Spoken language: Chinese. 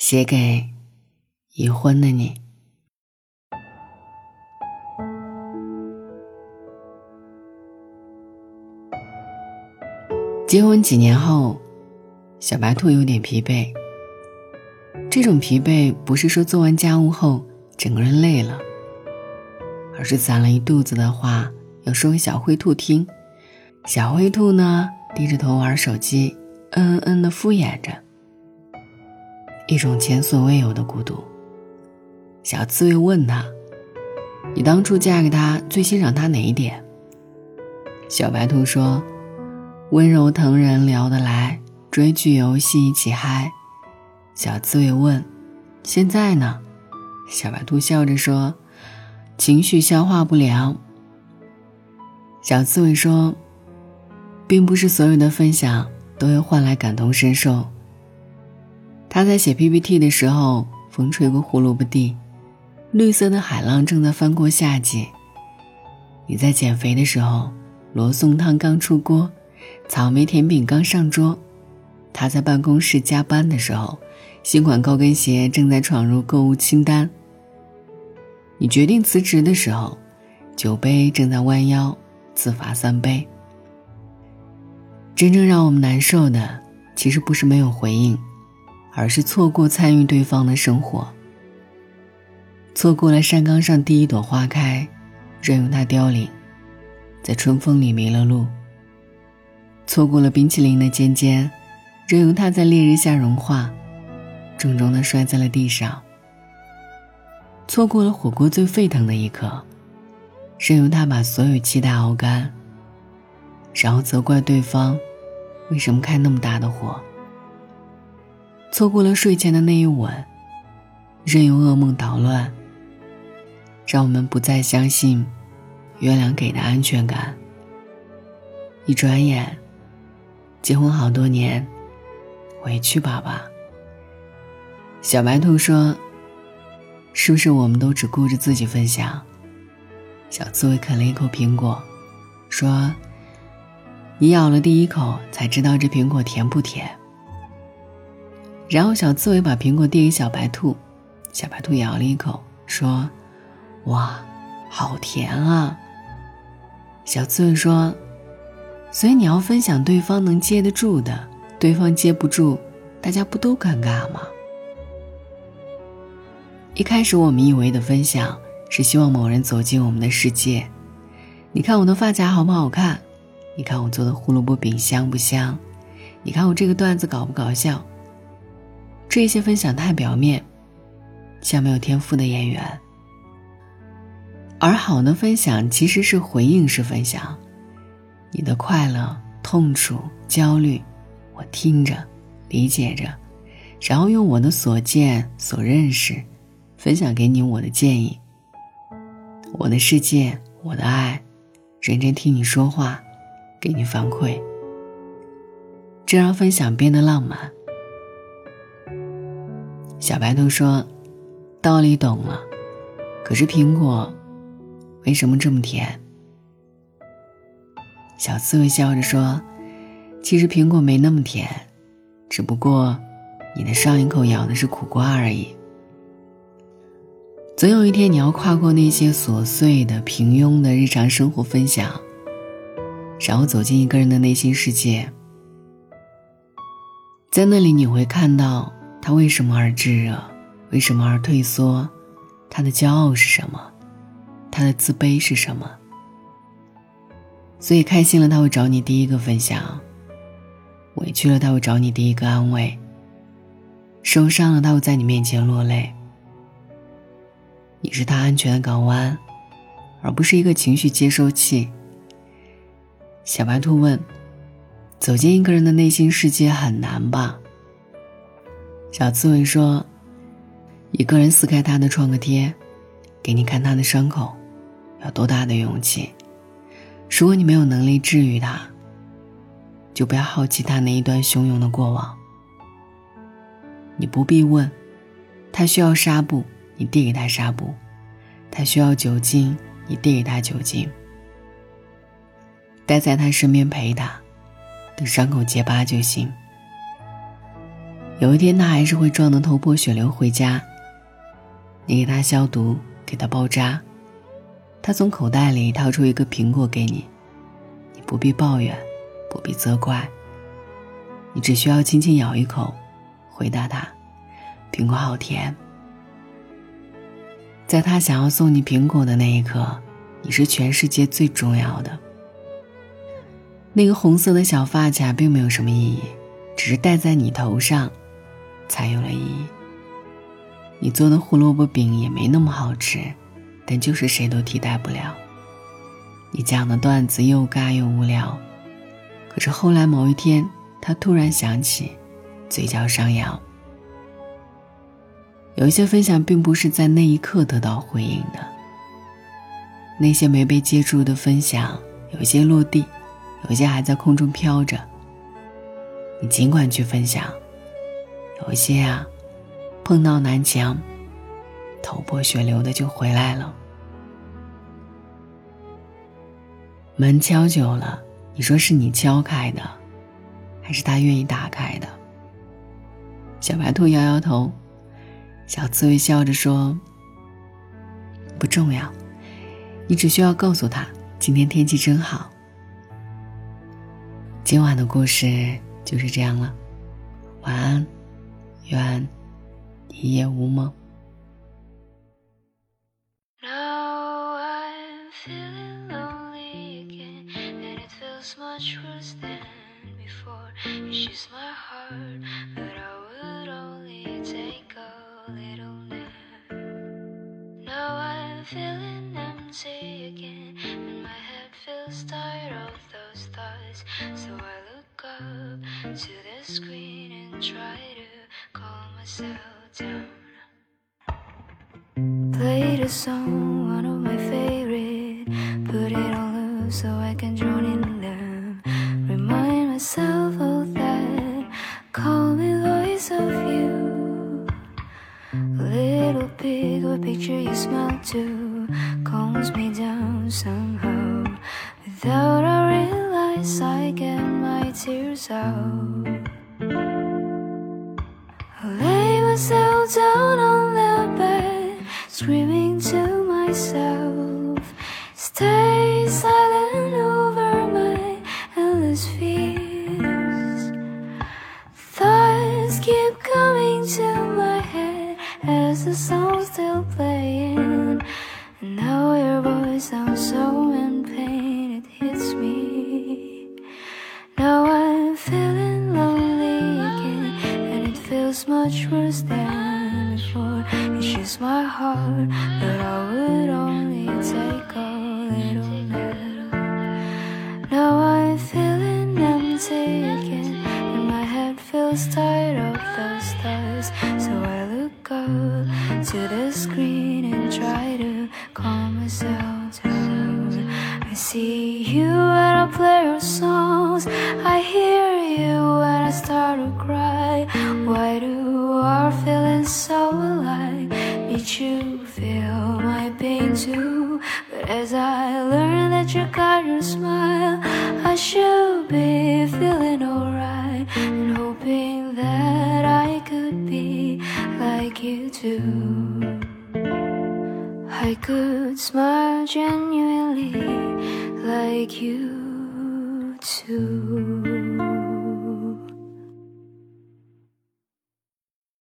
写给已婚的你。结婚几年后，小白兔有点疲惫。这种疲惫不是说做完家务后整个人累了，而是攒了一肚子的话要说给小灰兔听。小灰兔呢，低着头玩手机，嗯嗯嗯的敷衍着。一种前所未有的孤独。小刺猬问他：“你当初嫁给他，最欣赏他哪一点？”小白兔说：“温柔疼人，聊得来，追剧游戏一起嗨。”小刺猬问：“现在呢？”小白兔笑着说：“情绪消化不良。”小刺猬说：“并不是所有的分享都会换来感同身受。”他在写 PPT 的时候，风吹过胡萝卜地，绿色的海浪正在翻过夏季。你在减肥的时候，罗宋汤刚出锅，草莓甜饼刚上桌。他在办公室加班的时候，新款高跟鞋正在闯入购物清单。你决定辞职的时候，酒杯正在弯腰自罚三杯。真正让我们难受的，其实不是没有回应。而是错过参与对方的生活，错过了山岗上第一朵花开，任由它凋零，在春风里迷了路；错过了冰淇淋的尖尖，任由它在烈日下融化，重重的摔在了地上；错过了火锅最沸腾的一刻，任由它把所有期待熬干，然后责怪对方为什么开那么大的火。错过了睡前的那一吻，任由噩梦捣乱，让我们不再相信月亮给的安全感。一转眼，结婚好多年，委屈爸爸。小白兔说：“是不是我们都只顾着自己分享？”小刺猬啃了一口苹果，说：“你咬了第一口，才知道这苹果甜不甜。”然后小刺猬把苹果递给小白兔，小白兔咬了一口，说：“哇，好甜啊！”小刺猬说：“所以你要分享对方能接得住的，对方接不住，大家不都尴尬吗？”一开始我们以为的分享是希望某人走进我们的世界，你看我的发夹好不好看？你看我做的胡萝卜饼香不香？你看我这个段子搞不搞笑？这些分享太表面，像没有天赋的演员。而好的分享其实是回应式分享，你的快乐、痛楚、焦虑，我听着，理解着，然后用我的所见所认识，分享给你我的建议。我的世界，我的爱，认真听你说话，给你反馈，这让分享变得浪漫。小白兔说：“道理懂了，可是苹果为什么这么甜？”小刺猬笑着说：“其实苹果没那么甜，只不过你的上一口咬的是苦瓜而已。总有一天，你要跨过那些琐碎的、平庸的日常生活分享，然后走进一个人的内心世界，在那里你会看到。”他为什么而炙热？为什么而退缩？他的骄傲是什么？他的自卑是什么？所以开心了，他会找你第一个分享；委屈了，他会找你第一个安慰；受伤了，他会在你面前落泪。你是他安全的港湾，而不是一个情绪接收器。小白兔问：“走进一个人的内心世界很难吧？”小刺猬说：“一个人撕开他的创可贴，给你看他的伤口，要多大的勇气？如果你没有能力治愈他，就不要好奇他那一段汹涌的过往。你不必问，他需要纱布，你递给他纱布；他需要酒精，你递给他酒精。待在他身边陪他，等伤口结疤就行。”有一天他还是会撞得头破血流回家。你给他消毒，给他包扎，他从口袋里掏出一个苹果给你，你不必抱怨，不必责怪，你只需要轻轻咬一口，回答他：“苹果好甜。”在他想要送你苹果的那一刻，你是全世界最重要的。那个红色的小发卡并没有什么意义，只是戴在你头上，才有了意义。你做的胡萝卜饼也没那么好吃，但就是谁都替代不了。你讲的段子又尬又无聊，可是后来某一天，他突然想起，嘴角上扬。有一些分享并不是在那一刻得到回应的，那些没被接住的分享，有些落地，有些还在空中飘着。你尽管去分享，有些啊。碰到南墙，头破血流的就回来了。门敲久了，你说是你敲开的，还是他愿意打开的？小白兔摇摇头，小刺猬笑着说：“不重要，你只需要告诉他今天天气真好。”今晚的故事就是这样了，一夜无梦。Played a song, one of my favorite. Put it on loop so I can join in them. Remind myself of that Call me voice of you. Little pig or picture you smile to calms me down somehow. Without I realize I get my tears out. myself screaming to myself, Stay my heart, but I would only take a little nap. Now I'm feeling empty again, and my head feels tired of those stars. So I look up to the screen You feel my pain too? But as I learn that you got your smile, I should be feeling alright and hoping that I could be like you too. I could smile genuinely like you too.